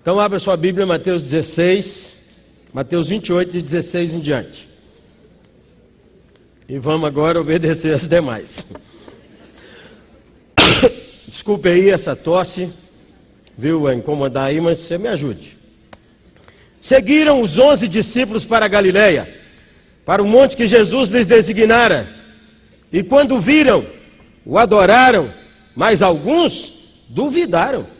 Então abra sua Bíblia, Mateus 16, Mateus 28, de 16 em diante. E vamos agora obedecer as demais. Desculpe aí essa tosse, viu, a incomodar aí, mas você me ajude. Seguiram os onze discípulos para a Galileia, para o monte que Jesus lhes designara. E quando viram, o adoraram, mas alguns duvidaram.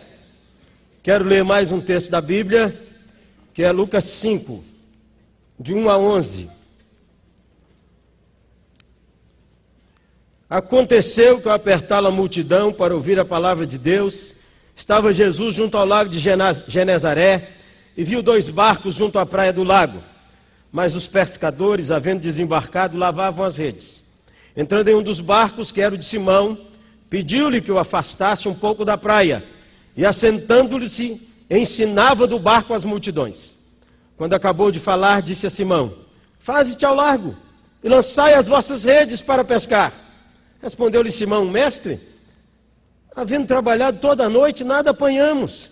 Quero ler mais um texto da Bíblia, que é Lucas 5, de 1 a 11. Aconteceu que ao apertá-la a multidão para ouvir a palavra de Deus, estava Jesus junto ao lago de Genezaré e viu dois barcos junto à praia do lago. Mas os pescadores, havendo desembarcado, lavavam as redes. Entrando em um dos barcos, que era o de Simão, pediu-lhe que o afastasse um pouco da praia e assentando-se, ensinava do barco as multidões. Quando acabou de falar, disse a Simão: Faze-te ao largo e lançai as vossas redes para pescar. Respondeu-lhe Simão: Mestre, havendo trabalhado toda a noite, nada apanhamos,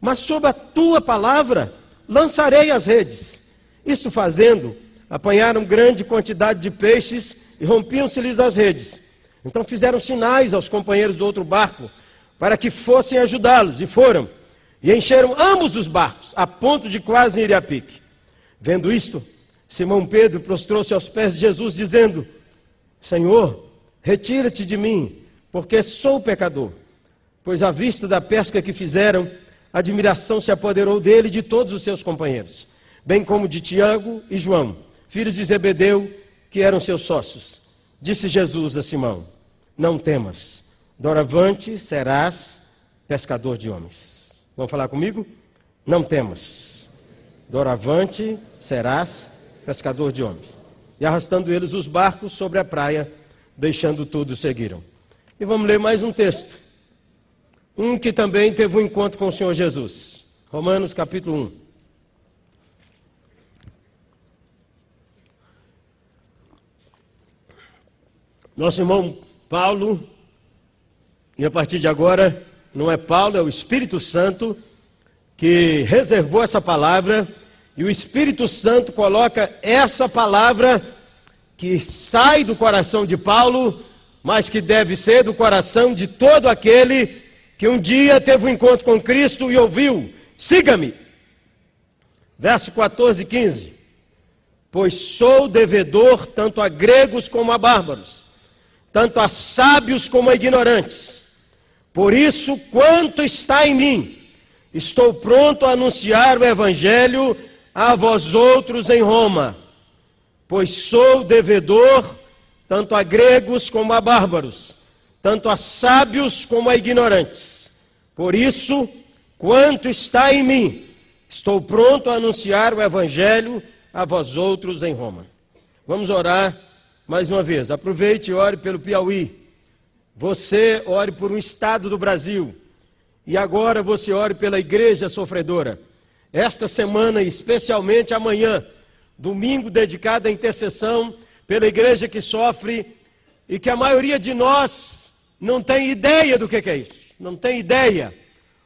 mas sob a tua palavra lançarei as redes. Isto fazendo, apanharam grande quantidade de peixes e rompiam-se-lhes as redes. Então fizeram sinais aos companheiros do outro barco para que fossem ajudá-los, e foram, e encheram ambos os barcos, a ponto de quase ir a pique. Vendo isto, Simão Pedro prostrou-se aos pés de Jesus, dizendo: Senhor, retira-te de mim, porque sou pecador. Pois à vista da pesca que fizeram, admiração se apoderou dele e de todos os seus companheiros, bem como de Tiago e João, filhos de Zebedeu, que eram seus sócios. Disse Jesus a Simão: Não temas Doravante serás pescador de homens. Vamos falar comigo? Não temas. Doravante serás pescador de homens. E arrastando eles os barcos sobre a praia, deixando tudo, seguiram. E vamos ler mais um texto. Um que também teve um encontro com o Senhor Jesus. Romanos capítulo 1. Nosso irmão Paulo e a partir de agora, não é Paulo, é o Espírito Santo que reservou essa palavra, e o Espírito Santo coloca essa palavra que sai do coração de Paulo, mas que deve ser do coração de todo aquele que um dia teve um encontro com Cristo e ouviu: siga-me. Verso 14 e 15: Pois sou devedor tanto a gregos como a bárbaros, tanto a sábios como a ignorantes. Por isso, quanto está em mim, estou pronto a anunciar o Evangelho a vós outros em Roma, pois sou devedor tanto a gregos como a bárbaros, tanto a sábios como a ignorantes. Por isso, quanto está em mim, estou pronto a anunciar o Evangelho a vós outros em Roma. Vamos orar mais uma vez. Aproveite e ore pelo Piauí. Você ore por um estado do Brasil. E agora você ore pela igreja sofredora. Esta semana, especialmente amanhã, domingo dedicado à intercessão pela igreja que sofre e que a maioria de nós não tem ideia do que é isso. Não tem ideia.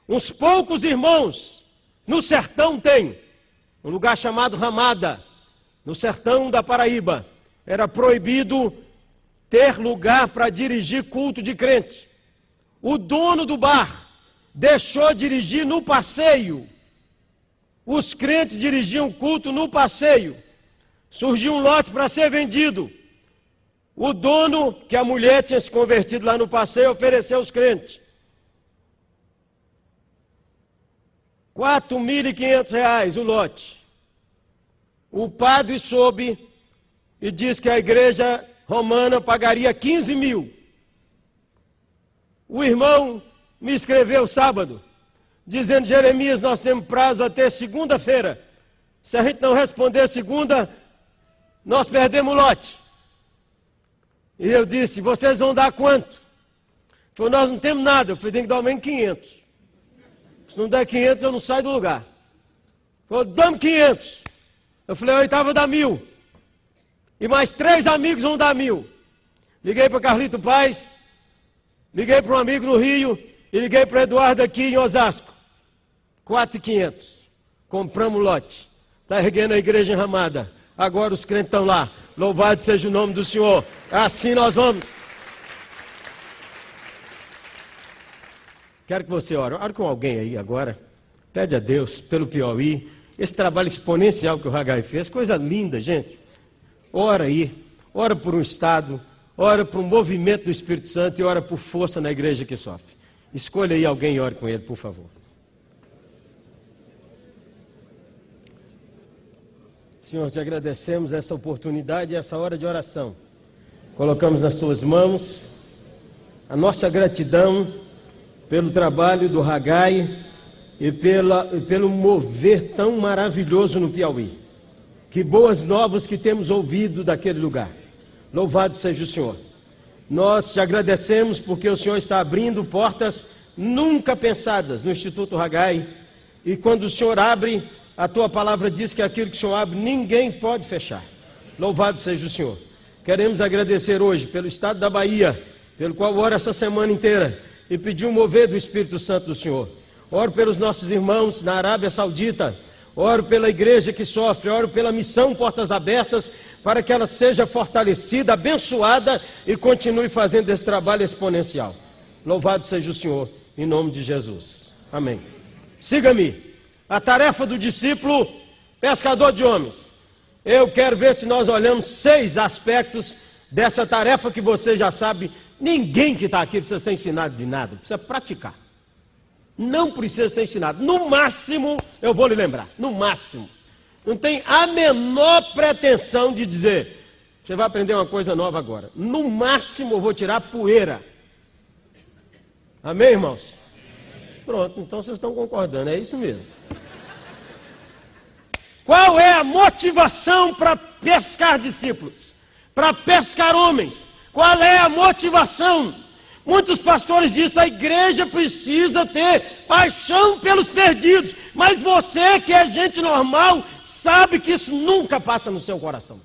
Uns poucos irmãos no sertão tem. Um lugar chamado Ramada, no sertão da Paraíba. Era proibido ter lugar para dirigir culto de crente. O dono do bar deixou dirigir no passeio. Os crentes dirigiam culto no passeio. Surgiu um lote para ser vendido. O dono, que a mulher tinha se convertido lá no passeio, ofereceu aos crentes. R$ reais o lote. O padre soube e disse que a igreja romana pagaria 15 mil. O irmão me escreveu sábado. dizendo: Jeremias, nós temos prazo até segunda-feira. Se a gente não responder segunda, nós perdemos o lote. E eu disse: vocês vão dar quanto? Ele falou: nós não temos nada. Eu falei: tem que dar ao menos 500. Se não der 500, eu não saio do lugar. Ele falou: damos 500. Eu falei: a oitava dá mil. E mais três amigos vão dar mil. Liguei para Carlito Paz, liguei para um amigo no Rio e liguei para Eduardo aqui em Osasco. Quatro e quinhentos. Compramos o lote. Está erguendo a igreja enramada. Agora os crentes estão lá. Louvado seja o nome do Senhor. Assim nós vamos. Quero que você ore. Ore com alguém aí agora. Pede a Deus pelo Piauí. Esse trabalho exponencial que o Ragai fez. Coisa linda, gente. Ora aí, ora por um Estado, ora por um movimento do Espírito Santo e ora por força na igreja que sofre. Escolha aí alguém e ore com ele, por favor. Senhor, te agradecemos essa oportunidade e essa hora de oração. Colocamos nas tuas mãos a nossa gratidão pelo trabalho do Ragai e, pela, pelo mover tão maravilhoso no Piauí. Que boas novas que temos ouvido daquele lugar. Louvado seja o Senhor. Nós te agradecemos porque o Senhor está abrindo portas nunca pensadas no Instituto Ragai. E quando o Senhor abre, a tua palavra diz que aquilo que o Senhor abre, ninguém pode fechar. Louvado seja o Senhor. Queremos agradecer hoje pelo estado da Bahia, pelo qual oro essa semana inteira e pedir um mover do Espírito Santo do Senhor. Oro pelos nossos irmãos na Arábia Saudita, Oro pela igreja que sofre, oro pela missão Portas Abertas, para que ela seja fortalecida, abençoada e continue fazendo esse trabalho exponencial. Louvado seja o Senhor, em nome de Jesus. Amém. Siga-me. A tarefa do discípulo, pescador de homens. Eu quero ver se nós olhamos seis aspectos dessa tarefa que você já sabe. Ninguém que está aqui precisa ser ensinado de nada, precisa praticar. Não precisa ser ensinado. No máximo, eu vou lhe lembrar. No máximo. Não tem a menor pretensão de dizer, você vai aprender uma coisa nova agora. No máximo, eu vou tirar poeira. Amém, irmãos? Pronto, então vocês estão concordando, é isso mesmo. Qual é a motivação para pescar discípulos? Para pescar homens? Qual é a motivação? Muitos pastores dizem a igreja precisa ter paixão pelos perdidos, mas você que é gente normal sabe que isso nunca passa no seu coração.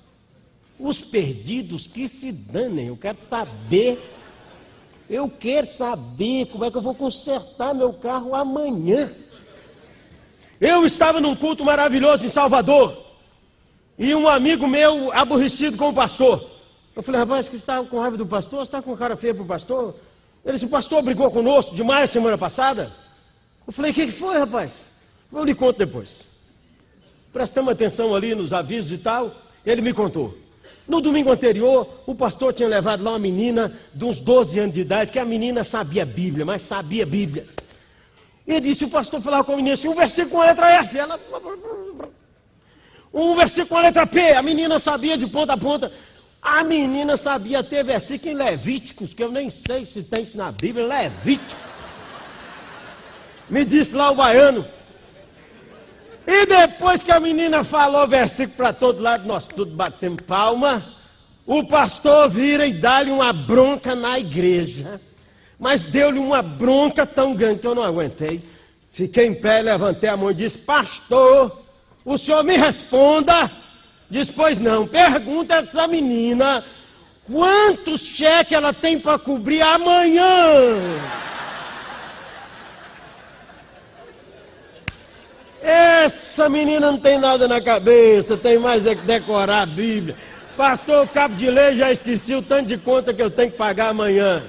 Os perdidos que se danem, eu quero saber, eu quero saber como é que eu vou consertar meu carro amanhã. Eu estava num culto maravilhoso em Salvador e um amigo meu aborrecido com o pastor. Eu falei, rapaz, que está com raiva do pastor? Você está com cara feia para o pastor? Ele disse, o pastor brigou conosco demais semana passada. Eu falei, o que, foi, rapaz? Eu lhe conto depois. Prestamos atenção ali nos avisos e tal. Ele me contou. No domingo anterior, o pastor tinha levado lá uma menina de uns 12 anos de idade, que a menina sabia Bíblia, mas sabia Bíblia. E disse, o pastor falava com a menina assim, um versículo com a letra F, ela... Um versículo com a letra P, a menina sabia de ponta a ponta. A menina sabia ter versículo em Levíticos, que eu nem sei se tem isso na Bíblia, Levítico. Me disse lá o baiano. E depois que a menina falou versículo para todo lado, nós tudo batemos palma. O pastor vira e dá-lhe uma bronca na igreja. Mas deu-lhe uma bronca tão grande que eu não aguentei. Fiquei em pé, levantei a mão e disse: Pastor, o senhor me responda. Diz, pois não, pergunta essa menina quantos cheques ela tem para cobrir amanhã. Essa menina não tem nada na cabeça, tem mais é que decorar a Bíblia. Pastor, o cabo de lei já esqueci o tanto de conta que eu tenho que pagar amanhã.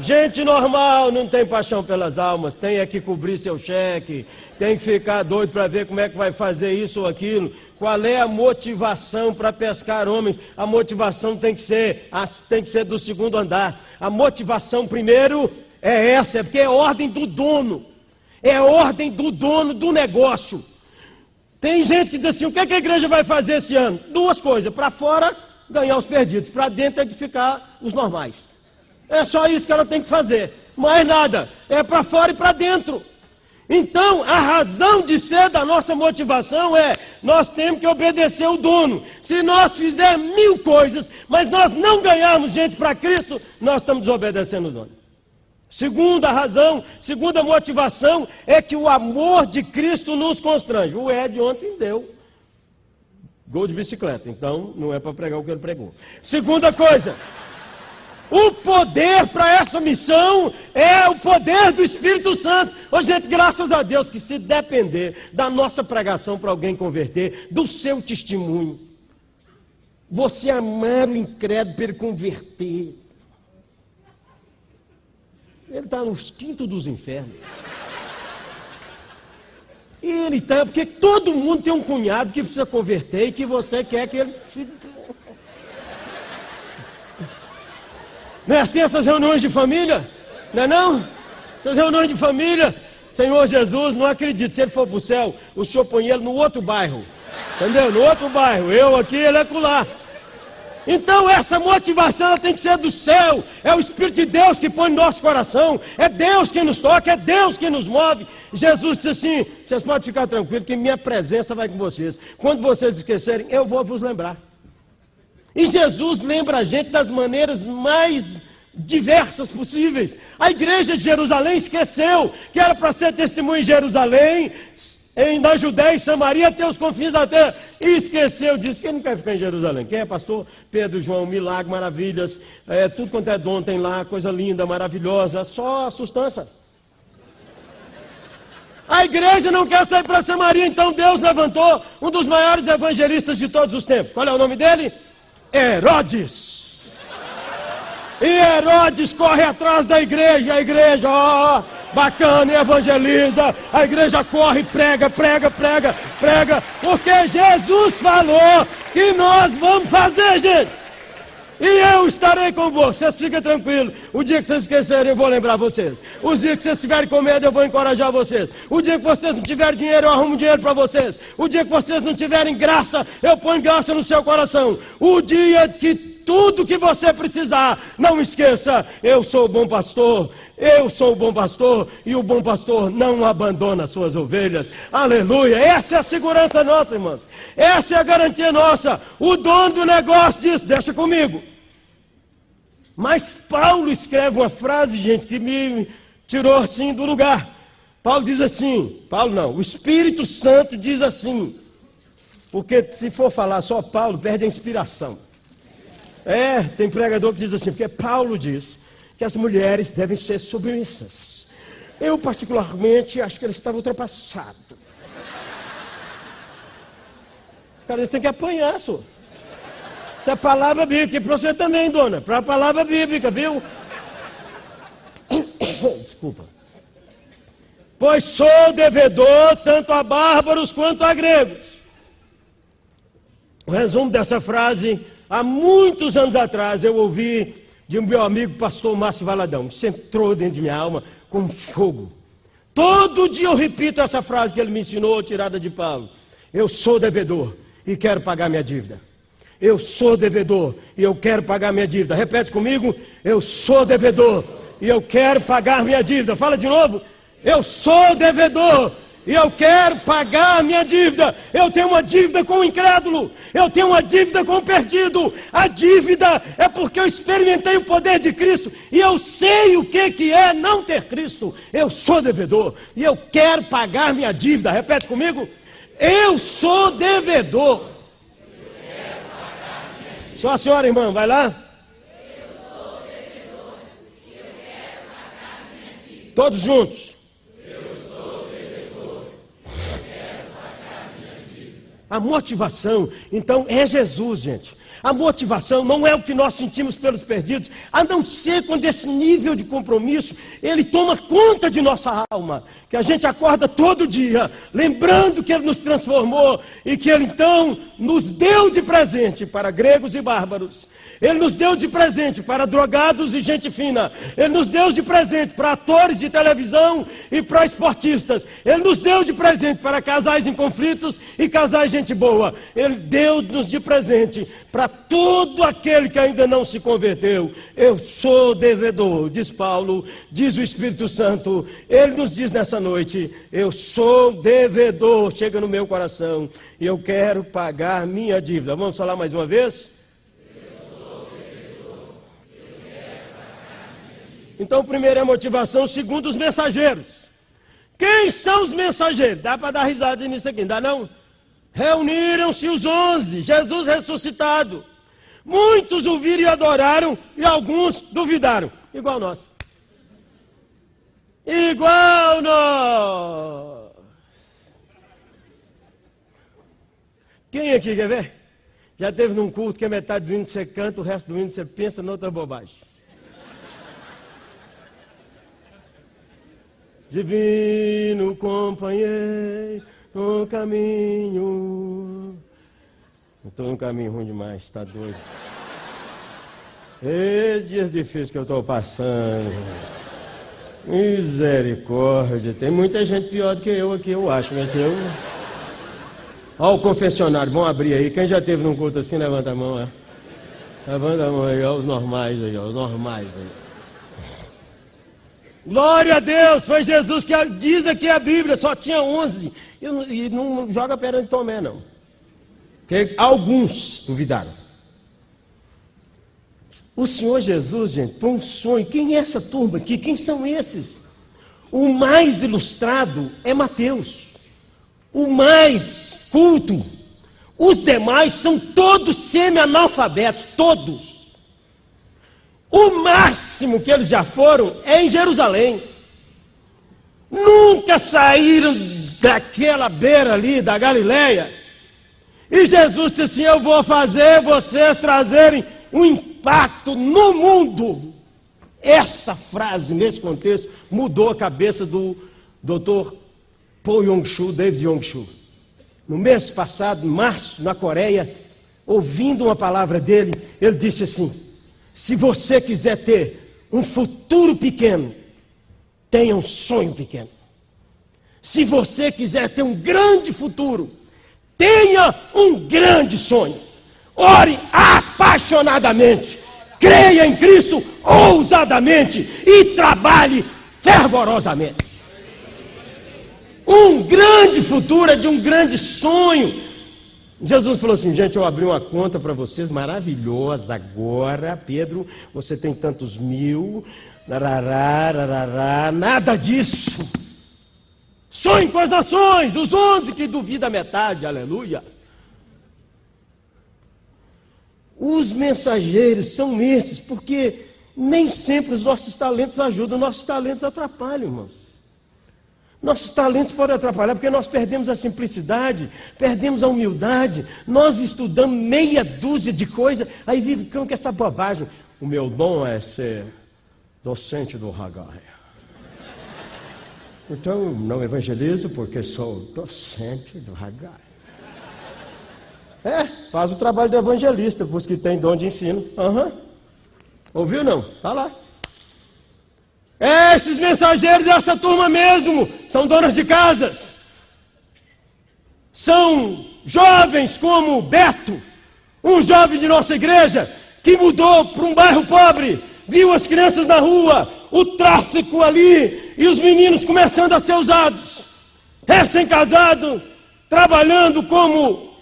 Gente normal não tem paixão pelas almas, tem é que cobrir seu cheque, tem que ficar doido para ver como é que vai fazer isso ou aquilo. Qual é a motivação para pescar homens? A motivação tem que ser, tem que ser do segundo andar. A motivação primeiro é essa, é porque é ordem do dono. É ordem do dono do negócio. Tem gente que diz assim: o que, é que a igreja vai fazer esse ano? Duas coisas: para fora, ganhar os perdidos, para dentro, edificar os normais. É só isso que ela tem que fazer. Mais nada. É para fora e para dentro. Então, a razão de ser da nossa motivação é: nós temos que obedecer o dono. Se nós fizermos mil coisas, mas nós não ganharmos gente para Cristo, nós estamos desobedecendo o dono. Segunda razão, segunda motivação é que o amor de Cristo nos constrange. O Ed ontem deu gol de bicicleta, então não é para pregar o que ele pregou. Segunda coisa. O poder para essa missão é o poder do Espírito Santo. Ô, gente, graças a Deus que se depender da nossa pregação para alguém converter, do seu testemunho, você amar o incrédulo para ele converter. Ele está nos quintos dos infernos. E ele está, porque todo mundo tem um cunhado que precisa converter e que você quer que ele se Não é assim essas reuniões de família? Não é não? Essas reuniões de família, Senhor Jesus, não acredito. Se ele for para o céu, o senhor põe ele no outro bairro. Entendeu? No outro bairro. Eu aqui, ele é lá. Então essa motivação ela tem que ser do céu. É o Espírito de Deus que põe no nosso coração. É Deus quem nos toca, é Deus quem nos move. Jesus disse assim: vocês podem ficar tranquilos que minha presença vai com vocês. Quando vocês esquecerem, eu vou vos lembrar. E Jesus lembra a gente das maneiras mais diversas possíveis. A igreja de Jerusalém esqueceu que era para ser testemunho em Jerusalém, em, na Judéia e Samaria, até os confins da terra. E esqueceu disso. Quem não quer ficar em Jerusalém? Quem é pastor? Pedro, João, milagre, maravilhas, é, tudo quanto é dom tem lá, coisa linda, maravilhosa, só a sustância. A igreja não quer sair para Samaria, então Deus levantou um dos maiores evangelistas de todos os tempos. Qual é o nome dele? Herodes. E Herodes corre atrás da igreja, a igreja, ó, bacana, evangeliza, a igreja corre, prega, prega, prega, prega, porque Jesus falou que nós vamos fazer, gente. E eu estarei com vocês, fica tranquilo. O dia que vocês esquecerem, eu vou lembrar vocês. Os dias que vocês estiverem com medo, eu vou encorajar vocês. O dia que vocês não tiverem dinheiro, eu arrumo dinheiro para vocês. O dia que vocês não tiverem graça, eu ponho graça no seu coração. O dia que tudo que você precisar. Não esqueça, eu sou o bom pastor, eu sou o bom pastor e o bom pastor não abandona suas ovelhas. Aleluia! Essa é a segurança nossa, irmãos. Essa é a garantia nossa. O dono do negócio diz: deixa comigo. Mas Paulo escreve uma frase, gente, que me tirou assim do lugar. Paulo diz assim: Paulo não, o Espírito Santo diz assim. Porque se for falar só Paulo, perde a inspiração. É, tem pregador que diz assim, porque Paulo diz que as mulheres devem ser submissas. Eu, particularmente, acho que ele estava ultrapassado. Cara, eles têm que apanhar, senhor. Isso é palavra bíblica. E para você também, dona. Para a palavra bíblica, viu? Desculpa. Pois sou devedor tanto a bárbaros quanto a gregos. O resumo dessa frase, há muitos anos atrás, eu ouvi de um meu amigo pastor Márcio Valadão. Isso entrou dentro de minha alma como fogo. Todo dia eu repito essa frase que ele me ensinou, tirada de Paulo. Eu sou devedor e quero pagar minha dívida. Eu sou devedor e eu quero pagar minha dívida. Repete comigo. Eu sou devedor e eu quero pagar minha dívida. Fala de novo. Eu sou devedor eu quero pagar a minha dívida. Eu tenho uma dívida com o incrédulo. Eu tenho uma dívida com o perdido. A dívida é porque eu experimentei o poder de Cristo e eu sei o que, que é não ter Cristo. Eu sou devedor e eu quero pagar minha dívida. Repete comigo. Eu sou devedor. Só a senhora, irmã, vai lá. Eu sou devedor eu quero pagar minha dívida. Todos juntos. Eu sou devedor e eu quero pagar minha dívida. A motivação, então, é Jesus, gente. A motivação não é o que nós sentimos pelos perdidos, a não ser quando esse nível de compromisso ele toma conta de nossa alma, que a gente acorda todo dia, lembrando que ele nos transformou e que ele então nos deu de presente para gregos e bárbaros. Ele nos deu de presente para drogados e gente fina. Ele nos deu de presente para atores de televisão e para esportistas. Ele nos deu de presente para casais em conflitos e casais gente boa. Ele deu-nos de presente para todo aquele que ainda não se converteu. Eu sou devedor, diz Paulo, diz o Espírito Santo. Ele nos diz nessa noite: Eu sou devedor. Chega no meu coração e eu quero pagar minha dívida. Vamos falar mais uma vez? Então, primeiro é a motivação, segundo os mensageiros. Quem são os mensageiros? Dá para dar risada nisso aqui, não dá não? Reuniram-se os onze, Jesus ressuscitado. Muitos o viram e adoraram, e alguns duvidaram, igual nós. Igual nós. Quem aqui quer ver? Já teve num culto que a metade do hino você canta, o resto do hino você pensa noutra bobagem. Divino companheiro no caminho. Estou num caminho ruim demais, está doido. Esses dias difíceis que eu estou passando. Misericórdia. Tem muita gente pior do que eu aqui, eu acho, mas eu. Olha o confessionário, vamos abrir aí. Quem já teve num culto assim, levanta a mão, é. Levanta a mão aí, olha os normais aí, ó, os normais aí. Glória a Deus, foi Jesus que diz aqui a Bíblia, só tinha 11. E não, e não joga pedra de Tomé, não. Porque alguns duvidaram. O Senhor Jesus, gente, foi um sonho. Quem é essa turma aqui? Quem são esses? O mais ilustrado é Mateus. O mais culto. Os demais são todos semi-analfabetos, todos. O máximo que eles já foram é em Jerusalém. Nunca saíram daquela beira ali da Galileia. E Jesus disse assim: Eu vou fazer vocês trazerem um impacto no mundo. Essa frase, nesse contexto, mudou a cabeça do doutor Paul Yong-Chu, David Yong-Chu. No mês passado, março, na Coreia, ouvindo uma palavra dele, ele disse assim: se você quiser ter um futuro pequeno, tenha um sonho pequeno. Se você quiser ter um grande futuro, tenha um grande sonho. Ore apaixonadamente, creia em Cristo ousadamente e trabalhe fervorosamente. Um grande futuro é de um grande sonho. Jesus falou assim: gente, eu abri uma conta para vocês maravilhosa agora, Pedro. Você tem tantos mil, nada disso. Sonhe com as nações, os onze que duvida a metade, aleluia. Os mensageiros são esses, porque nem sempre os nossos talentos ajudam, nossos talentos atrapalham, irmãos. Nossos talentos podem atrapalhar porque nós perdemos a simplicidade, perdemos a humildade, nós estudamos meia dúzia de coisas, aí ficamos com essa bobagem. O meu dom é ser docente do Hagai. Então, não evangelizo porque sou docente do Hagai. É, faz o trabalho do evangelista, os que têm dom de ensino. Uhum. Ouviu não? Tá lá. Esses mensageiros dessa turma mesmo são donas de casas. São jovens como Beto, um jovem de nossa igreja, que mudou para um bairro pobre, viu as crianças na rua, o tráfico ali e os meninos começando a ser usados. Recém-casado, trabalhando como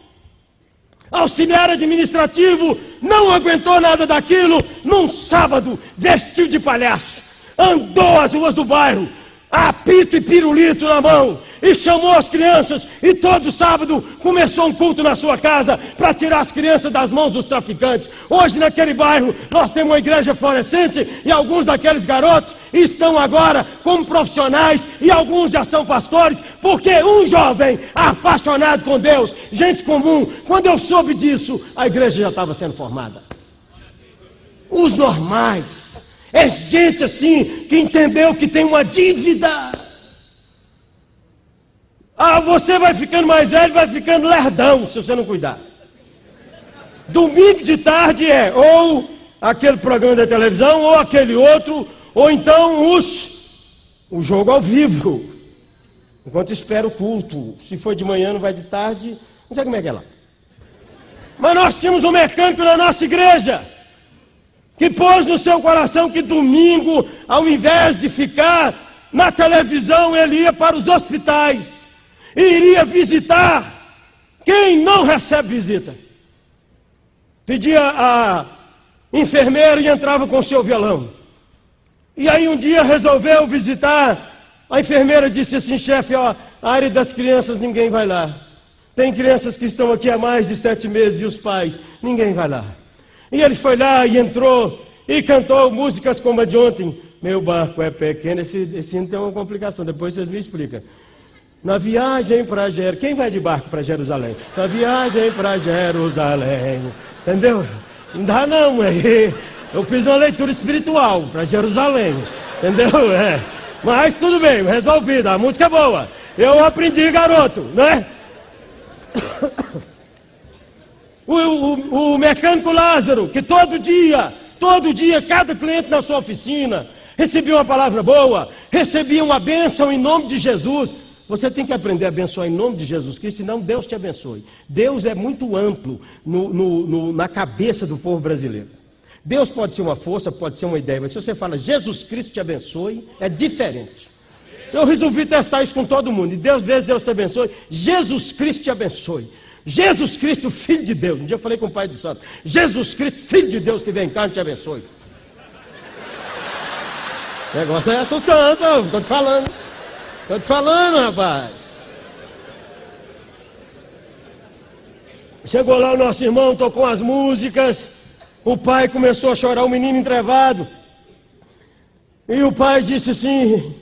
auxiliar administrativo, não aguentou nada daquilo, num sábado, vestiu de palhaço andou as ruas do bairro, apito e pirulito na mão, e chamou as crianças, e todo sábado começou um culto na sua casa para tirar as crianças das mãos dos traficantes. Hoje, naquele bairro, nós temos uma igreja florescente, e alguns daqueles garotos estão agora como profissionais, e alguns já são pastores, porque um jovem apaixonado com Deus, gente comum, quando eu soube disso, a igreja já estava sendo formada. Os normais é gente assim que entendeu que tem uma dívida. Ah, você vai ficando mais velho, vai ficando lerdão se você não cuidar. Domingo de tarde é ou aquele programa da televisão, ou aquele outro, ou então os o jogo ao vivo. Enquanto espera o culto. Se for de manhã, não vai de tarde. Não sei como é que é lá. Mas nós tínhamos um mecânico na nossa igreja que pôs no seu coração que domingo, ao invés de ficar na televisão, ele ia para os hospitais e iria visitar quem não recebe visita. Pedia a enfermeira e entrava com seu violão. E aí um dia resolveu visitar. A enfermeira disse assim, chefe, ó, a área das crianças ninguém vai lá. Tem crianças que estão aqui há mais de sete meses e os pais, ninguém vai lá. E ele foi lá e entrou e cantou músicas como a de ontem. Meu barco é pequeno, esse, esse tem uma complicação, depois vocês me explicam. Na viagem para Jerusalém, quem vai de barco para Jerusalém? Na viagem para Jerusalém, entendeu? Não dá não, é. Eu fiz uma leitura espiritual para Jerusalém, entendeu? É. Mas tudo bem, resolvido, a música é boa. Eu aprendi, garoto, né? O, o, o mecânico Lázaro, que todo dia, todo dia, cada cliente na sua oficina, recebia uma palavra boa, recebia uma bênção em nome de Jesus. Você tem que aprender a abençoar em nome de Jesus Cristo, senão Deus te abençoe. Deus é muito amplo no, no, no, na cabeça do povo brasileiro. Deus pode ser uma força, pode ser uma ideia, mas se você fala Jesus Cristo te abençoe, é diferente. Eu resolvi testar isso com todo mundo. E Deus, vezes Deus te abençoe. Jesus Cristo te abençoe. Jesus Cristo, Filho de Deus. Um dia eu falei com o Pai do Santo. Jesus Cristo, Filho de Deus que vem cá te abençoe. O negócio é assustante, estou te falando. Estou te falando, rapaz. Chegou lá o nosso irmão, tocou as músicas. O pai começou a chorar, o menino entrevado. E o pai disse assim: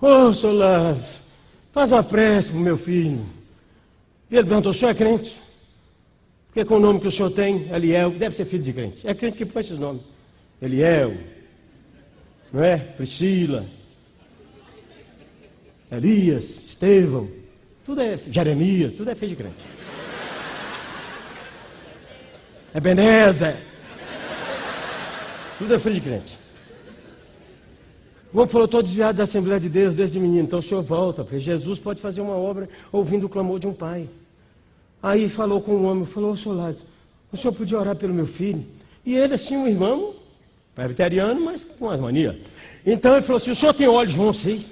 Ô oh, Solás, faz uma prece para o meu filho. E ele perguntou: o senhor é crente? Porque com o nome que o senhor tem, Eliel, deve ser filho de crente. É crente que põe esses nomes. Eliel, não é? Priscila, Elias, Estevão, tudo é Jeremias, tudo é filho de crente. Ebenezer, tudo é filho de crente. O homem falou, estou desviado da Assembleia de Deus desde menino, então o senhor volta, porque Jesus pode fazer uma obra ouvindo o clamor de um pai. Aí falou com o homem, falou, ô senhor Lázaro, o senhor podia orar pelo meu filho? E ele, assim, um irmão, presbiteriano, mas com as manias. Então ele falou assim, o senhor tem olhos João 6?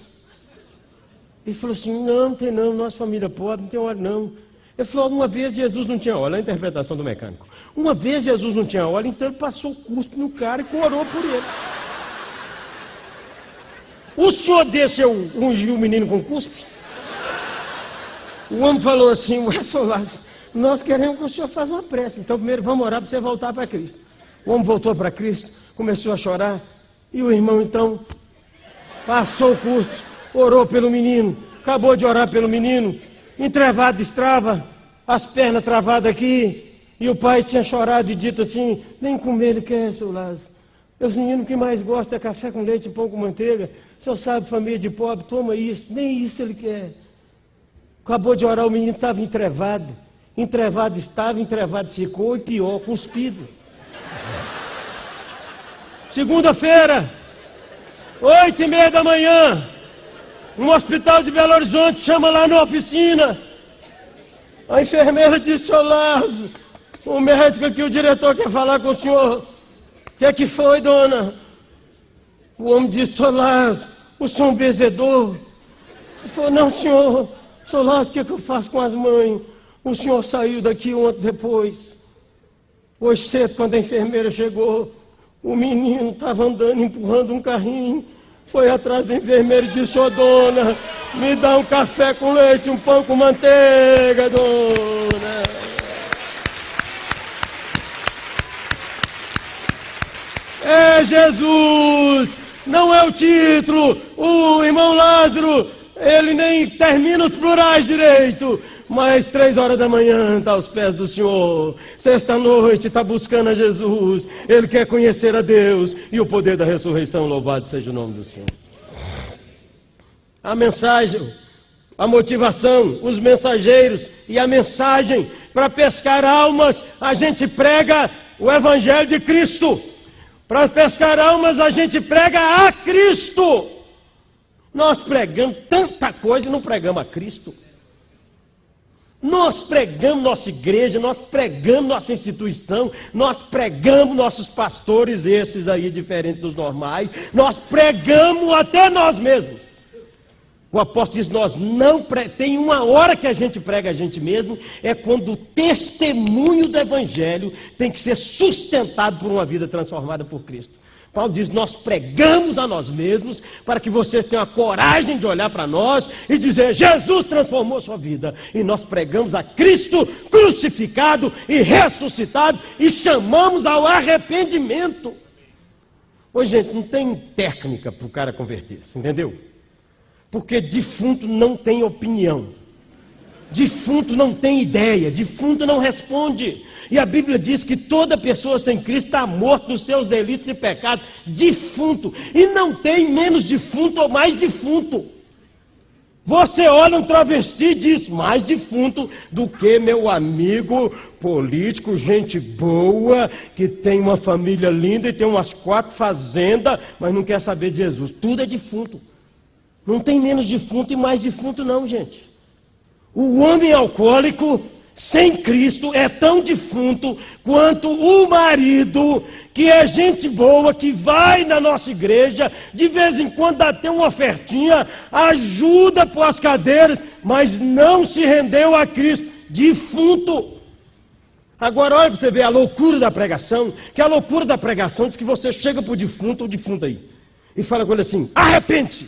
Ele falou assim: não, não tem não, nossa família pobre, não tem óleo não. Ele falou: uma vez Jesus não tinha óleo, a interpretação do mecânico. Uma vez Jesus não tinha óleo, então ele passou cuspe no cara e orou por ele. O senhor deixa eu ungir o menino com cuspe? O homem falou assim: Ué, Solás, nós queremos que o senhor faça uma prece. Então, primeiro vamos orar para você voltar para Cristo. O homem voltou para Cristo, começou a chorar. E o irmão, então, passou o cuspe orou pelo menino, acabou de orar pelo menino, entrevado estrava, as pernas travadas aqui, e o pai tinha chorado e dito assim: nem comer ele quer, seu Lázaro. Os meninos que mais gostam é café com leite e pão com manteiga. Senhor sabe, família de pobre, toma isso. Nem isso ele quer. Acabou de orar, o menino estava entrevado. Entrevado estava, entrevado ficou e pior, cuspido. Segunda-feira, oito e meia da manhã, um hospital de Belo Horizonte, chama lá na oficina. A enfermeira disse, ô Lázaro, o médico aqui, o diretor quer falar com o senhor. Que é que foi, dona? O homem disse, Lázaro, o senhor é um benzedor. Ele falou, não, senhor, Lázaro, o que, é que eu faço com as mães? O senhor saiu daqui ontem depois. Hoje cedo, quando a enfermeira chegou, o menino estava andando, empurrando um carrinho foi atrás da enfermeira e disse: Ô oh, dona, me dá um café com leite, um pão com manteiga, dona. É Jesus, não é o título. O irmão Lázaro, ele nem termina os plurais direito. Mas três horas da manhã está aos pés do Senhor. Sexta-noite está buscando a Jesus. Ele quer conhecer a Deus e o poder da ressurreição. Louvado seja o nome do Senhor. A mensagem, a motivação, os mensageiros e a mensagem para pescar almas, a gente prega o Evangelho de Cristo. Para pescar almas, a gente prega a Cristo. Nós pregamos tanta coisa e não pregamos a Cristo. Nós pregamos nossa igreja, nós pregamos nossa instituição, nós pregamos nossos pastores, esses aí diferentes dos normais, nós pregamos até nós mesmos. O apóstolo diz: Nós não pre... tem uma hora que a gente prega a gente mesmo, é quando o testemunho do Evangelho tem que ser sustentado por uma vida transformada por Cristo. Paulo diz: Nós pregamos a nós mesmos para que vocês tenham a coragem de olhar para nós e dizer: Jesus transformou sua vida. E nós pregamos a Cristo crucificado e ressuscitado e chamamos ao arrependimento. Hoje, gente, não tem técnica para o cara converter-se, entendeu? Porque defunto não tem opinião. Defunto não tem ideia, defunto não responde. E a Bíblia diz que toda pessoa sem Cristo está morto nos seus delitos e pecados, defunto. E não tem menos defunto ou mais defunto. Você olha um travesti e diz, mais defunto do que meu amigo político, gente boa, que tem uma família linda e tem umas quatro fazendas, mas não quer saber de Jesus. Tudo é defunto. Não tem menos defunto e mais defunto, não, gente. O homem alcoólico sem Cristo é tão defunto quanto o marido, que é gente boa, que vai na nossa igreja, de vez em quando dá até uma ofertinha, ajuda para as cadeiras, mas não se rendeu a Cristo. Defunto. Agora olha para você ver a loucura da pregação, que a loucura da pregação diz que você chega para o defunto, o defunto aí, e fala com ele assim: arrepende.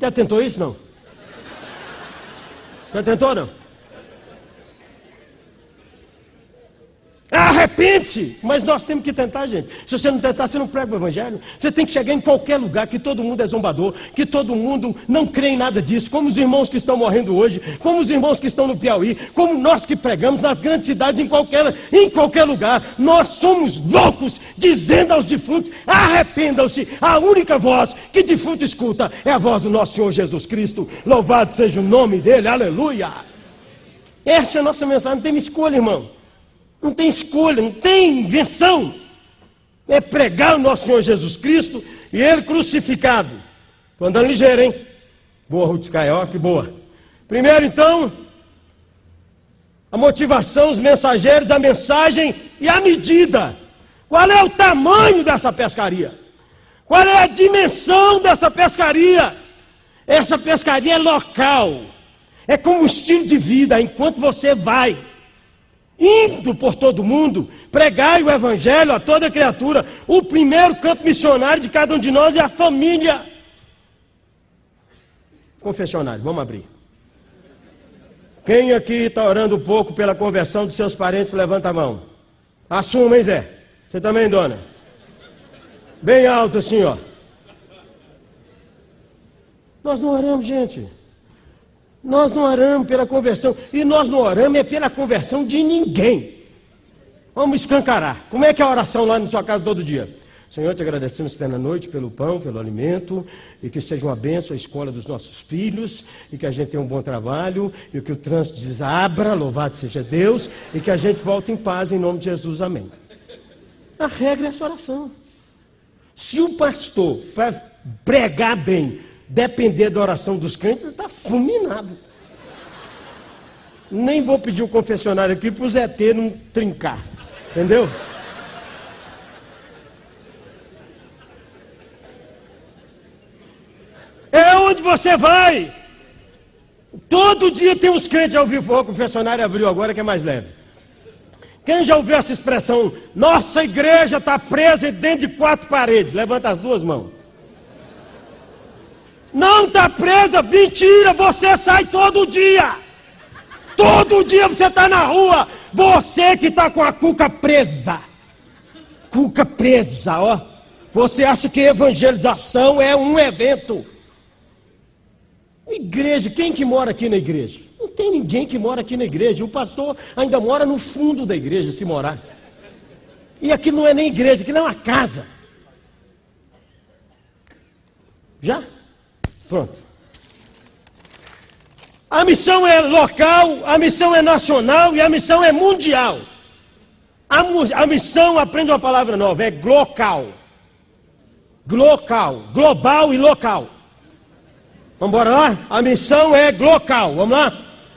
Já tentou isso, não? Já tentou, não? Arrepende! Mas nós temos que tentar, gente. Se você não tentar, você não prega o Evangelho. Você tem que chegar em qualquer lugar que todo mundo é zombador, que todo mundo não crê em nada disso, como os irmãos que estão morrendo hoje, como os irmãos que estão no Piauí, como nós que pregamos nas grandes cidades, em qualquer, em qualquer lugar. Nós somos loucos, dizendo aos defuntos: arrependam-se. A única voz que defunto escuta é a voz do nosso Senhor Jesus Cristo. Louvado seja o nome dele, aleluia. Essa é a nossa mensagem, não tem escolha, irmão. Não tem escolha, não tem invenção. É pregar o nosso Senhor Jesus Cristo e Ele crucificado. Estou andando ligeiro, hein? Boa, Ruth Caió, que boa. Primeiro, então, a motivação, os mensageiros, a mensagem e a medida. Qual é o tamanho dessa pescaria? Qual é a dimensão dessa pescaria? Essa pescaria é local, é combustível de vida enquanto você vai indo por todo mundo, pregai o evangelho a toda criatura. O primeiro campo missionário de cada um de nós é a família. Confessionário, vamos abrir. Quem aqui está orando um pouco pela conversão dos seus parentes, levanta a mão. Assuma, hein, Zé? Você também, dona? Bem alto assim, ó. Nós não oramos, gente. Nós não oramos pela conversão. E nós não oramos é pela conversão de ninguém. Vamos escancarar. Como é que é a oração lá na sua casa todo dia? Senhor, te agradecemos pela noite, pelo pão, pelo alimento, e que seja uma bênção a escola dos nossos filhos, e que a gente tenha um bom trabalho, e que o trânsito desabra, louvado seja Deus, e que a gente volte em paz em nome de Jesus, amém. A regra é essa oração. Se o pastor, para pregar bem, depender da oração dos crentes, está fulminado. Nem vou pedir o confessionário aqui para o ZT não trincar. Entendeu? É onde você vai. Todo dia tem uns crentes, já ouviu o confessionário abriu agora que é mais leve. Quem já ouviu essa expressão? Nossa igreja está presa dentro de quatro paredes. Levanta as duas mãos. Não está presa, mentira, você sai todo dia. Todo dia você está na rua. Você que está com a cuca presa. Cuca presa, ó. Você acha que evangelização é um evento? Igreja, quem que mora aqui na igreja? Não tem ninguém que mora aqui na igreja. O pastor ainda mora no fundo da igreja, se morar. E aqui não é nem igreja, aqui não é uma casa. Já? Pronto. A missão é local, a missão é nacional e a missão é mundial. A, a missão, aprende uma palavra nova, é glocal. Glocal, global e local. Vamos embora lá? A missão é local. Vamos lá?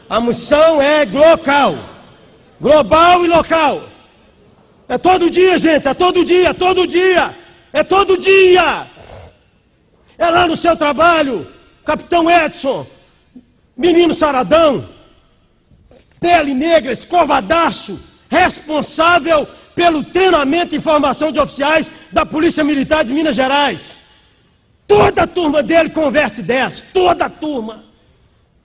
A missão é local. Global e local. É todo dia, gente. É todo dia, todo dia. É todo dia. É lá no seu trabalho. Capitão Edson. Menino Saradão. Pele negra, escovadaço. Responsável pelo treinamento e formação de oficiais da Polícia Militar de Minas Gerais. Toda a turma dele converte 10, toda a turma.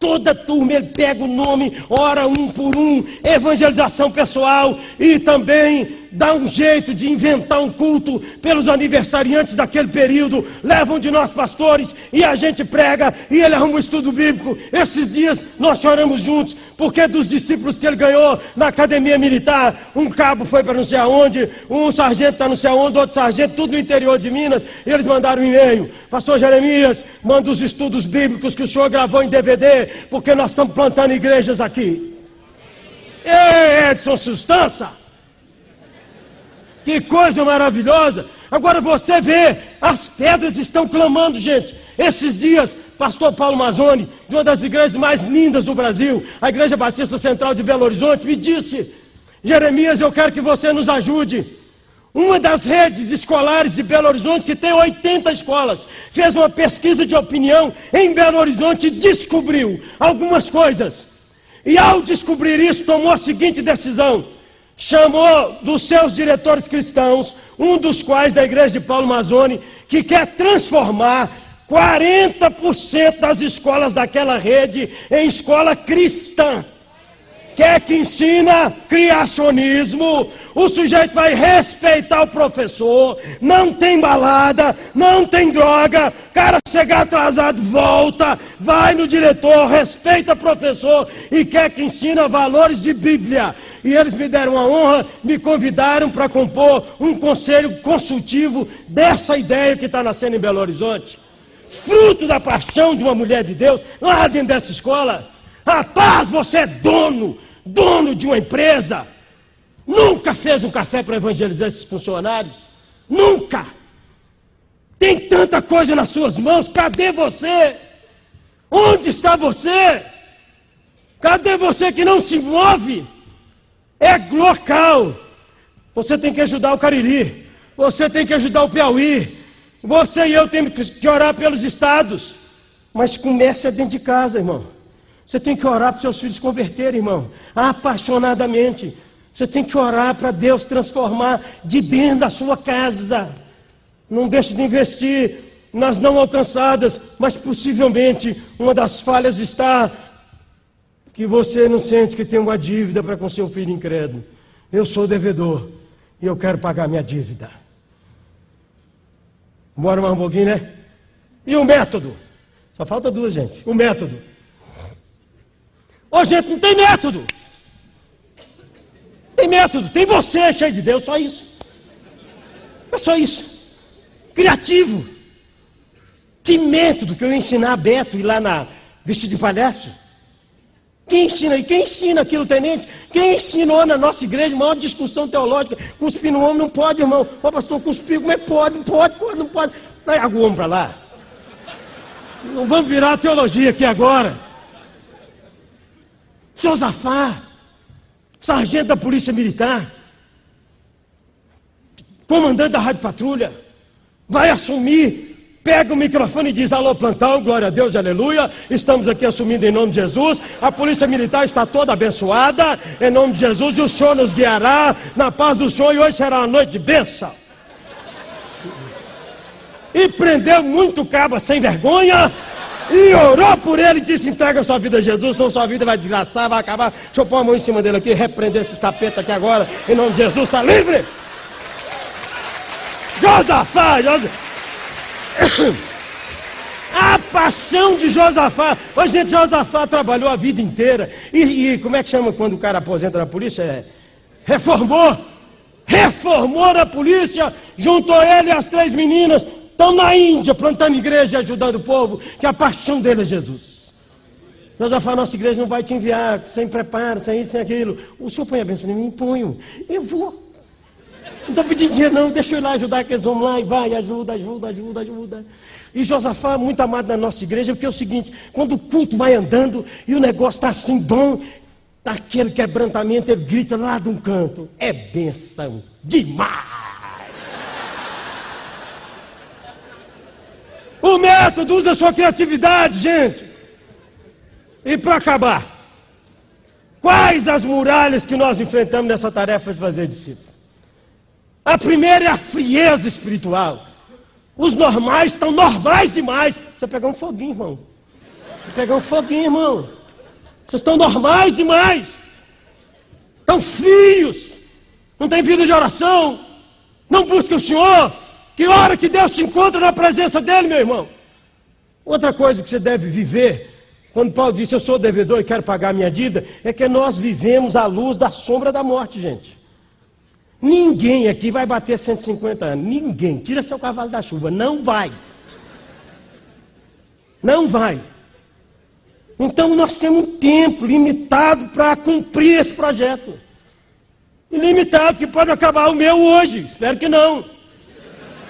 Toda turma ele pega o nome, ora um por um, evangelização pessoal e também dá um jeito de inventar um culto pelos aniversariantes daquele período, levam de nós pastores e a gente prega e ele arruma um estudo bíblico. Esses dias nós choramos juntos, porque dos discípulos que ele ganhou na academia militar, um cabo foi para não sei aonde, um sargento está não sei aonde, outro sargento, tudo no interior de Minas, eles mandaram um e-mail. Pastor Jeremias, manda os estudos bíblicos que o senhor gravou em DVD, porque nós estamos plantando igrejas aqui. Ei, Edson Sustância! Que coisa maravilhosa! Agora você vê, as pedras estão clamando, gente. Esses dias, pastor Paulo Mazzoni, de uma das igrejas mais lindas do Brasil, a Igreja Batista Central de Belo Horizonte, me disse: Jeremias, eu quero que você nos ajude. Uma das redes escolares de Belo Horizonte, que tem 80 escolas, fez uma pesquisa de opinião em Belo Horizonte e descobriu algumas coisas. E ao descobrir isso, tomou a seguinte decisão: chamou dos seus diretores cristãos, um dos quais da igreja de Paulo Mazzoni, que quer transformar 40% das escolas daquela rede em escola cristã. Quer que ensina criacionismo, o sujeito vai respeitar o professor, não tem balada, não tem droga, cara chegar atrasado, volta, vai no diretor, respeita o professor e quer que ensina valores de Bíblia. E eles me deram a honra, me convidaram para compor um conselho consultivo dessa ideia que está nascendo em Belo Horizonte. Fruto da paixão de uma mulher de Deus, lá dentro dessa escola. Rapaz, você é dono dono de uma empresa, nunca fez um café para evangelizar esses funcionários? Nunca! Tem tanta coisa nas suas mãos, cadê você? Onde está você? Cadê você que não se move? É local. Você tem que ajudar o Cariri. Você tem que ajudar o Piauí. Você e eu temos que orar pelos estados. Mas comece é dentro de casa, irmão. Você tem que orar para seus filhos converterem, irmão, apaixonadamente. Você tem que orar para Deus transformar de dentro da sua casa. Não deixe de investir nas não alcançadas, mas possivelmente uma das falhas está que você não sente que tem uma dívida para com seu filho incrédulo. Eu sou devedor e eu quero pagar minha dívida. Bora mais um pouquinho, né? E o método? Só falta duas, gente. O método. Ô gente, não tem método. Tem método, tem você cheio de Deus, só isso. É só isso. Criativo. Que método que eu ensinar a Beto ir lá na vestido de palhaço? Quem ensina? E quem ensina aquilo, tenente? Quem ensinou na nossa igreja? Maior discussão teológica. Cuspir no homem não pode, irmão. Ô pastor, cuspir, como é pode? Não pode, não pode. Vai o para lá. Não vamos virar teologia aqui agora. Josafá, sargento da Polícia Militar, comandante da Rádio Patrulha, vai assumir, pega o microfone e diz: Alô, plantão, glória a Deus, aleluia. Estamos aqui assumindo em nome de Jesus. A Polícia Militar está toda abençoada, em nome de Jesus, e o Senhor nos guiará na paz do Senhor, e hoje será uma noite de bênção. E prendeu muito caba sem vergonha e orou por ele e disse: entrega sua vida a Jesus, senão sua vida vai desgraçar, vai acabar. Deixa eu pôr a mão em cima dele aqui, repreender esses capetas aqui agora, em nome de Jesus, está livre. Josafá, Josafá. A paixão de Josafá. Ô, gente, Josafá trabalhou a vida inteira. E, e, como é que chama quando o cara aposenta na polícia? É, reformou. Reformou a polícia. Juntou ele e as três meninas estão na Índia plantando igreja e ajudando o povo, que a paixão dele é Jesus. Nós já falamos, nossa igreja não vai te enviar sem preparo, sem isso, sem aquilo. O senhor põe a bênção em mim? Ponho. Eu vou. Não estou pedindo dinheiro, não, deixa eu ir lá ajudar aqueles homens lá e vai, ajuda, ajuda, ajuda, ajuda. E Josafá, muito amado na nossa igreja, porque é o seguinte: quando o culto vai andando e o negócio está assim bom, tá aquele quebrantamento, ele grita lá de um canto: é benção demais. O método usa sua criatividade, gente. E para acabar, quais as muralhas que nós enfrentamos nessa tarefa de fazer discípulo? A primeira é a frieza espiritual. Os normais estão normais demais. Você pegar um foguinho, irmão. Você pegar um foguinho, irmão. Vocês estão normais demais. Estão frios. Não tem vida de oração. Não busca o Senhor. Que hora que Deus te encontra na presença dele, meu irmão. Outra coisa que você deve viver, quando Paulo disse eu sou devedor e quero pagar a minha dívida, é que nós vivemos à luz da sombra da morte, gente. Ninguém aqui vai bater 150 anos. Ninguém. Tira seu cavalo da chuva. Não vai. Não vai. Então nós temos um tempo limitado para cumprir esse projeto. Ilimitado, que pode acabar o meu hoje. Espero que não.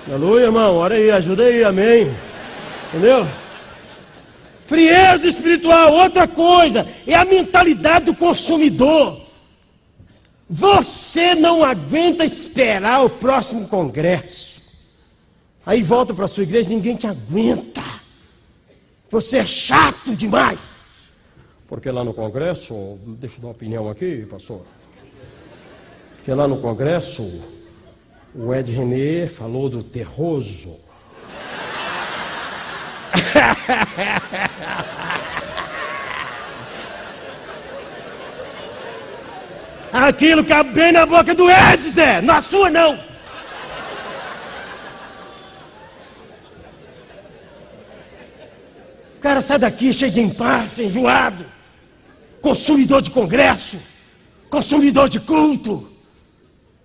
Aleluia, irmão. Ora aí, ajuda aí, amém. Entendeu? Frieza espiritual, outra coisa, é a mentalidade do consumidor. Você não aguenta esperar o próximo congresso. Aí volta para a sua igreja, ninguém te aguenta. Você é chato demais. Porque lá no congresso, deixa eu dar uma opinião aqui, pastor. Porque lá no congresso, o Ed René falou do terroso. Aquilo que bem na boca do Ed, Zé, na sua não. O cara sai daqui cheio de impasse, enjoado, consumidor de congresso, consumidor de culto.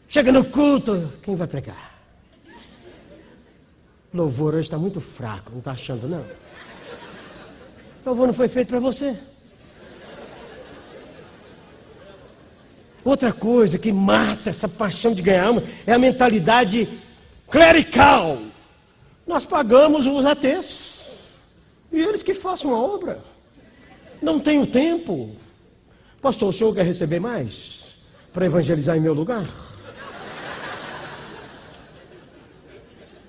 Chega no culto, quem vai pregar? Louvor hoje está muito fraco, não está achando não? Louvor não foi feito para você. Outra coisa que mata essa paixão de ganhar alma é a mentalidade clerical. Nós pagamos os ateus. E eles que façam a obra. Não tenho tempo. Pastor, o senhor quer receber mais? Para evangelizar em meu lugar?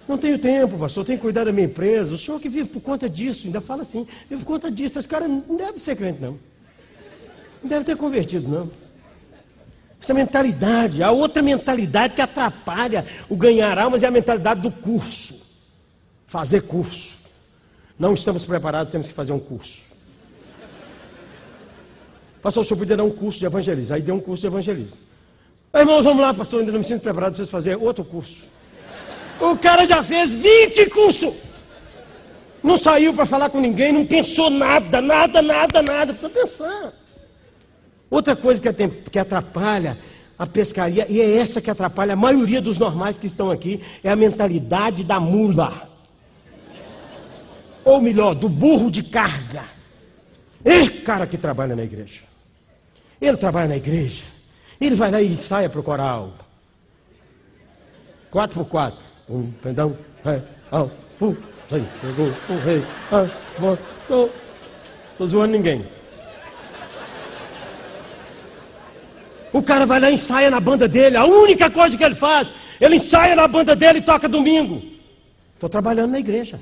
Não tenho tempo, pastor, tenho que cuidar da minha empresa. O senhor que vive por conta disso, ainda fala assim, vive por conta disso. Esse cara não deve ser crente, não. Não deve ter convertido, não. Essa mentalidade, a outra mentalidade que atrapalha o ganhar almas é a mentalidade do curso. Fazer curso. Não estamos preparados, temos que fazer um curso. Pastor, o senhor podia dar um curso de evangelismo. Aí deu um curso de evangelismo. Irmãos, vamos lá, pastor, ainda não me sinto preparado para vocês fazerem outro curso. O cara já fez 20 cursos. Não saiu para falar com ninguém, não pensou nada, nada, nada, nada. Precisa pensar. Outra coisa que, atrapalha a pescaria, e é essa que atrapalha a maioria dos normais que estão aqui, é a mentalidade da mula. Ou melhor, do burro de carga. E cara que trabalha na igreja. Ele trabalha na igreja. Ele vai lá e ensaia para o coral. Quatro por quatro. Um, perdão, ré, ao, sei, pegou, um, rei, ah, vou, tô. Tô zoando ninguém. O cara vai lá e ensaia na banda dele. A única coisa que ele faz, ele ensaia na banda dele e toca domingo. Estou trabalhando na igreja.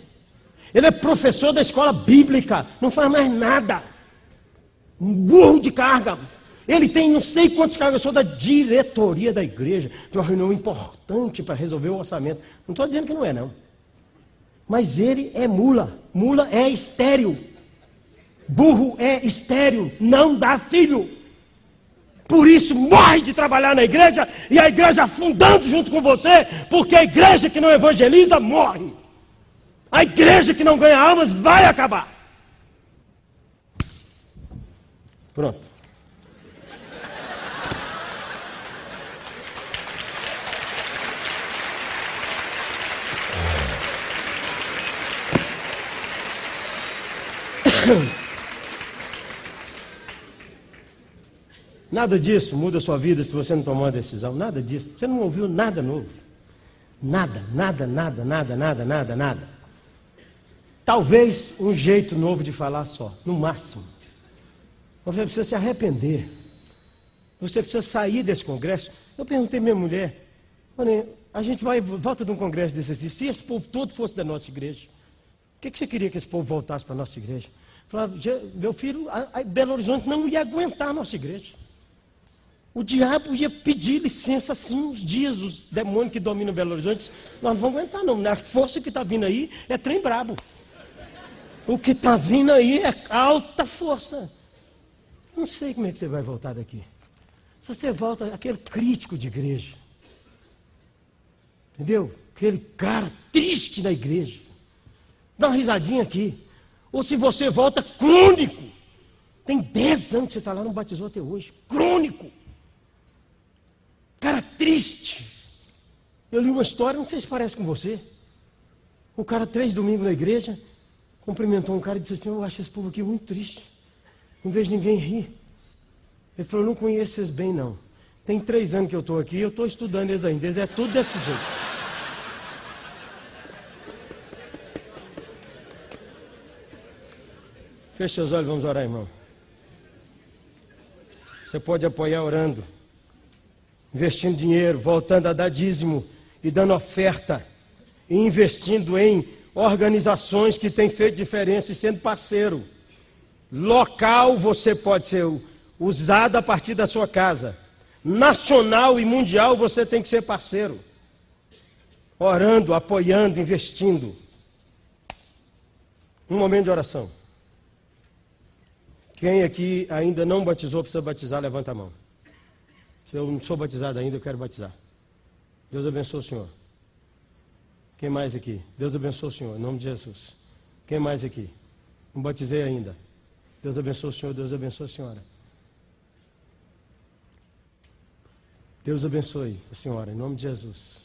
Ele é professor da escola bíblica. Não faz mais nada. Um burro de carga. Ele tem não sei quantos cargos. Eu sou da diretoria da igreja. Tem uma reunião importante para resolver o orçamento. Não estou dizendo que não é, não. Mas ele é mula. Mula é estéreo. Burro é estéreo. Não dá filho. Por isso, morre de trabalhar na igreja e a igreja afundando junto com você, porque a igreja que não evangeliza morre. A igreja que não ganha almas vai acabar. Pronto. Nada disso muda a sua vida se você não tomar uma decisão. Nada disso. Você não ouviu nada novo. Nada, nada, nada, nada, nada, nada, nada. Talvez um jeito novo de falar só, no máximo. Você precisa se arrepender. Você precisa sair desse congresso. Eu perguntei à minha mulher, a gente vai, volta de um congresso desse assim, se esse povo todo fosse da nossa igreja, o que, que você queria que esse povo voltasse para a nossa igreja? Falava, meu filho, a, a Belo Horizonte não ia aguentar a nossa igreja. O diabo ia pedir licença assim uns dias, os demônios que dominam Belo Horizonte. Nós não vamos aguentar, não. A força que está vindo aí é trem brabo. O que está vindo aí é alta força. Não sei como é que você vai voltar daqui. Se você volta, aquele crítico de igreja. Entendeu? Aquele cara triste na igreja. Dá uma risadinha aqui. Ou se você volta crônico. Tem 10 anos que você está lá, não batizou até hoje. Crônico. Cara triste. Eu li uma história, não sei se parece com você. O cara, três domingos na igreja, cumprimentou um cara e disse assim: Eu acho esse povo aqui muito triste. Não vejo ninguém rir. Ele falou: Não conheço eles bem, não. Tem três anos que eu estou aqui e eu estou estudando eles ainda. Eles é tudo desse jeito. Feche seus olhos, vamos orar, irmão. Você pode apoiar orando investindo dinheiro, voltando a dar dízimo e dando oferta, e investindo em organizações que têm feito diferença e sendo parceiro. Local você pode ser usado a partir da sua casa. Nacional e mundial você tem que ser parceiro. Orando, apoiando, investindo. Um momento de oração. Quem aqui ainda não batizou, precisa batizar, levanta a mão. Se eu não sou batizado ainda, eu quero batizar. Deus abençoe o senhor. Quem mais aqui? Deus abençoe o senhor, em nome de Jesus. Quem mais aqui? Não batizei ainda. Deus abençoe o senhor, Deus abençoe a senhora. Deus abençoe a senhora, em nome de Jesus.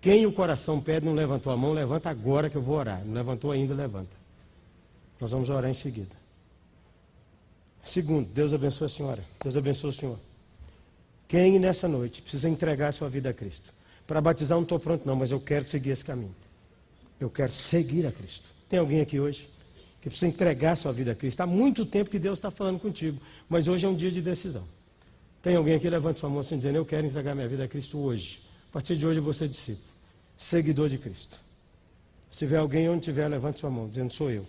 Quem o coração pede não levantou a mão, levanta agora que eu vou orar. Não levantou ainda, levanta. Nós vamos orar em seguida. Segundo, Deus abençoe a senhora. Deus abençoe o senhor. Quem nessa noite precisa entregar a sua vida a Cristo? Para batizar não estou pronto não, mas eu quero seguir esse caminho. Eu quero seguir a Cristo. Tem alguém aqui hoje que precisa entregar a sua vida a Cristo? Há muito tempo que Deus está falando contigo, mas hoje é um dia de decisão. Tem alguém aqui, levante sua mão assim, dizendo, eu quero entregar minha vida a Cristo hoje. A partir de hoje eu vou ser discípulo, seguidor de Cristo. Se tiver alguém onde tiver, levante sua mão, dizendo, sou eu.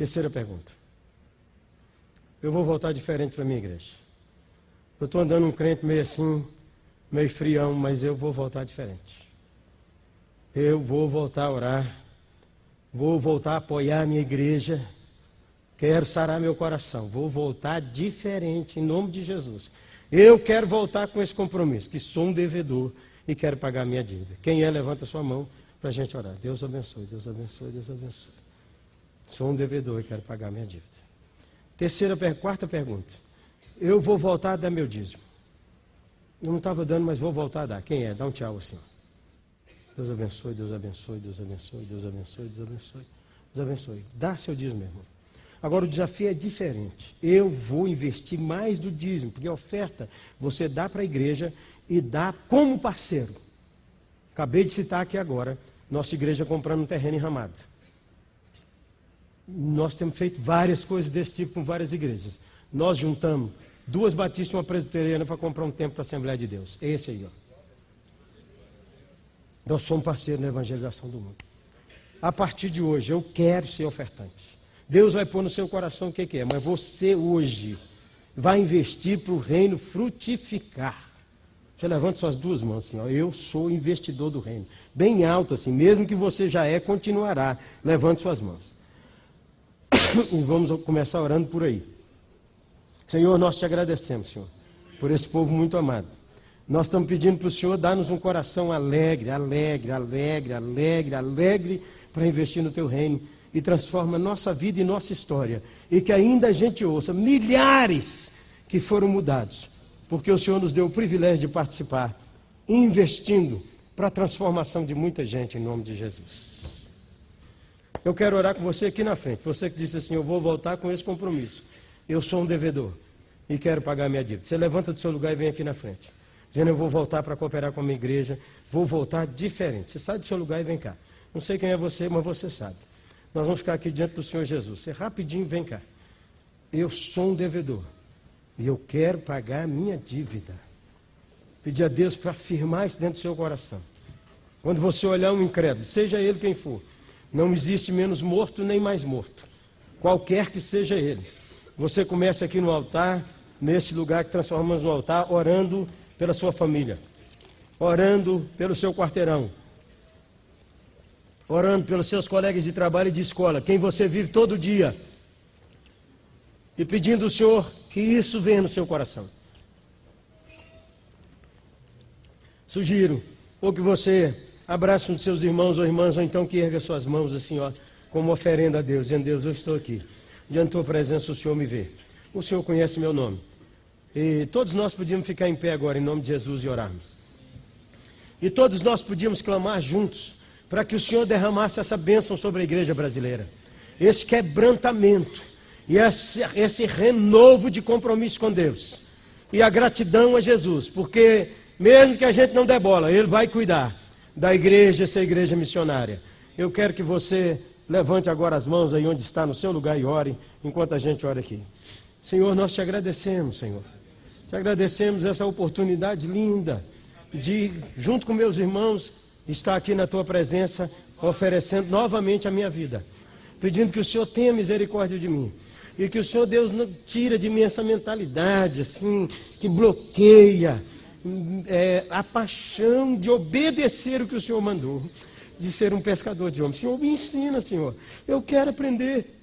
Terceira pergunta. Eu vou voltar diferente para a minha igreja. Eu estou andando um crente meio assim, meio frião, mas eu vou voltar diferente. Eu vou voltar a orar. Vou voltar a apoiar a minha igreja. Quero sarar meu coração. Vou voltar diferente em nome de Jesus. Eu quero voltar com esse compromisso, que sou um devedor e quero pagar minha dívida. Quem é, levanta sua mão para a gente orar. Deus abençoe, Deus abençoe, Deus abençoe. Sou um devedor e quero pagar minha dívida. Terceira, quarta pergunta. Eu vou voltar a dar meu dízimo. Eu não estava dando, mas vou voltar a dar. Quem é? Dá um tchau assim. Deus abençoe, Deus abençoe, Deus abençoe, Deus abençoe, Deus abençoe. Deus abençoe. Dá seu dízimo, irmão. Agora o desafio é diferente. Eu vou investir mais do dízimo, porque a oferta você dá para a igreja e dá como parceiro. Acabei de citar aqui agora, nossa igreja comprando um terreno em Ramada. Nós temos feito várias coisas desse tipo com várias igrejas. Nós juntamos duas batistas e uma presbiteriana para comprar um templo para a Assembleia de Deus. É esse aí, ó. Nós somos parceiros na evangelização do mundo. A partir de hoje, eu quero ser ofertante. Deus vai pôr no seu coração o que, que é, mas você hoje vai investir para o reino frutificar. Você levanta suas duas mãos assim, ó. Eu sou investidor do reino. Bem alto assim, mesmo que você já é, continuará. Levante suas mãos. e vamos começar orando por aí. Senhor, nós te agradecemos, Senhor, por esse povo muito amado. Nós estamos pedindo para o Senhor dar-nos um coração alegre, alegre, alegre, alegre, alegre, para investir no teu reino e transforma nossa vida e nossa história. E que ainda a gente ouça milhares que foram mudados, porque o Senhor nos deu o privilégio de participar, investindo para a transformação de muita gente em nome de Jesus. Eu quero orar com você aqui na frente. Você que disse assim: Eu vou voltar com esse compromisso. Eu sou um devedor e quero pagar minha dívida. Você levanta do seu lugar e vem aqui na frente. Dizendo: Eu vou voltar para cooperar com a minha igreja. Vou voltar diferente. Você sai do seu lugar e vem cá. Não sei quem é você, mas você sabe. Nós vamos ficar aqui diante do Senhor Jesus. Você rapidinho vem cá. Eu sou um devedor e eu quero pagar minha dívida. Pedir a Deus para afirmar isso dentro do seu coração. Quando você olhar um incrédulo, seja ele quem for, não existe menos morto nem mais morto. Qualquer que seja ele. Você começa aqui no altar, nesse lugar que transformamos no altar, orando pela sua família, orando pelo seu quarteirão, orando pelos seus colegas de trabalho e de escola, quem você vive todo dia, e pedindo ao Senhor que isso venha no seu coração. Sugiro, ou que você abrace um dos seus irmãos ou irmãs, ou então que erga suas mãos assim, ó, como oferenda a Deus, dizendo, Deus, eu estou aqui. Diante da tua presença, o Senhor me vê. O Senhor conhece meu nome. E todos nós podíamos ficar em pé agora, em nome de Jesus, e orarmos. E todos nós podíamos clamar juntos, para que o Senhor derramasse essa bênção sobre a igreja brasileira. Esse quebrantamento, e esse, esse renovo de compromisso com Deus. E a gratidão a Jesus, porque mesmo que a gente não dê bola, Ele vai cuidar da igreja, essa igreja missionária. Eu quero que você levante agora as mãos aí onde está, no seu lugar, e ore, enquanto a gente ora aqui. Senhor, nós te agradecemos, Senhor. Te agradecemos essa oportunidade linda de, junto com meus irmãos, estar aqui na tua presença, oferecendo novamente a minha vida, pedindo que o Senhor tenha misericórdia de mim. E que o Senhor Deus não tira de mim essa mentalidade assim, que bloqueia, é, a paixão de obedecer o que o Senhor mandou, de ser um pescador de homens. Senhor, me ensina, Senhor. Eu quero aprender.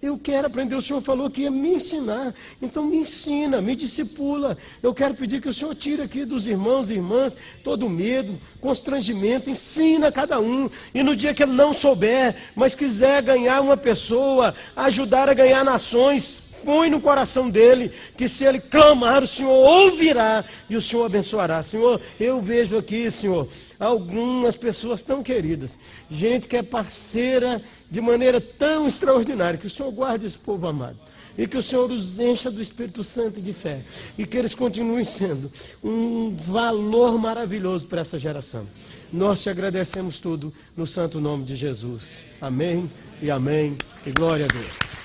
Eu quero aprender. O Senhor falou que ia me ensinar. Então me ensina, me discipula. Eu quero pedir que o Senhor tire aqui dos irmãos e irmãs todo medo, constrangimento. Ensina cada um. E no dia que ele não souber, mas quiser ganhar uma pessoa, ajudar a ganhar nações, põe no coração dele que se ele clamar, o Senhor ouvirá e o Senhor abençoará. Senhor, eu vejo aqui, Senhor, algumas pessoas tão queridas, gente que é parceira de maneira tão extraordinária, que o Senhor guarde esse povo amado. E que o Senhor os encha do Espírito Santo e de fé. E que eles continuem sendo um valor maravilhoso para essa geração. Nós te agradecemos tudo no santo nome de Jesus. Amém e amém. E glória a Deus.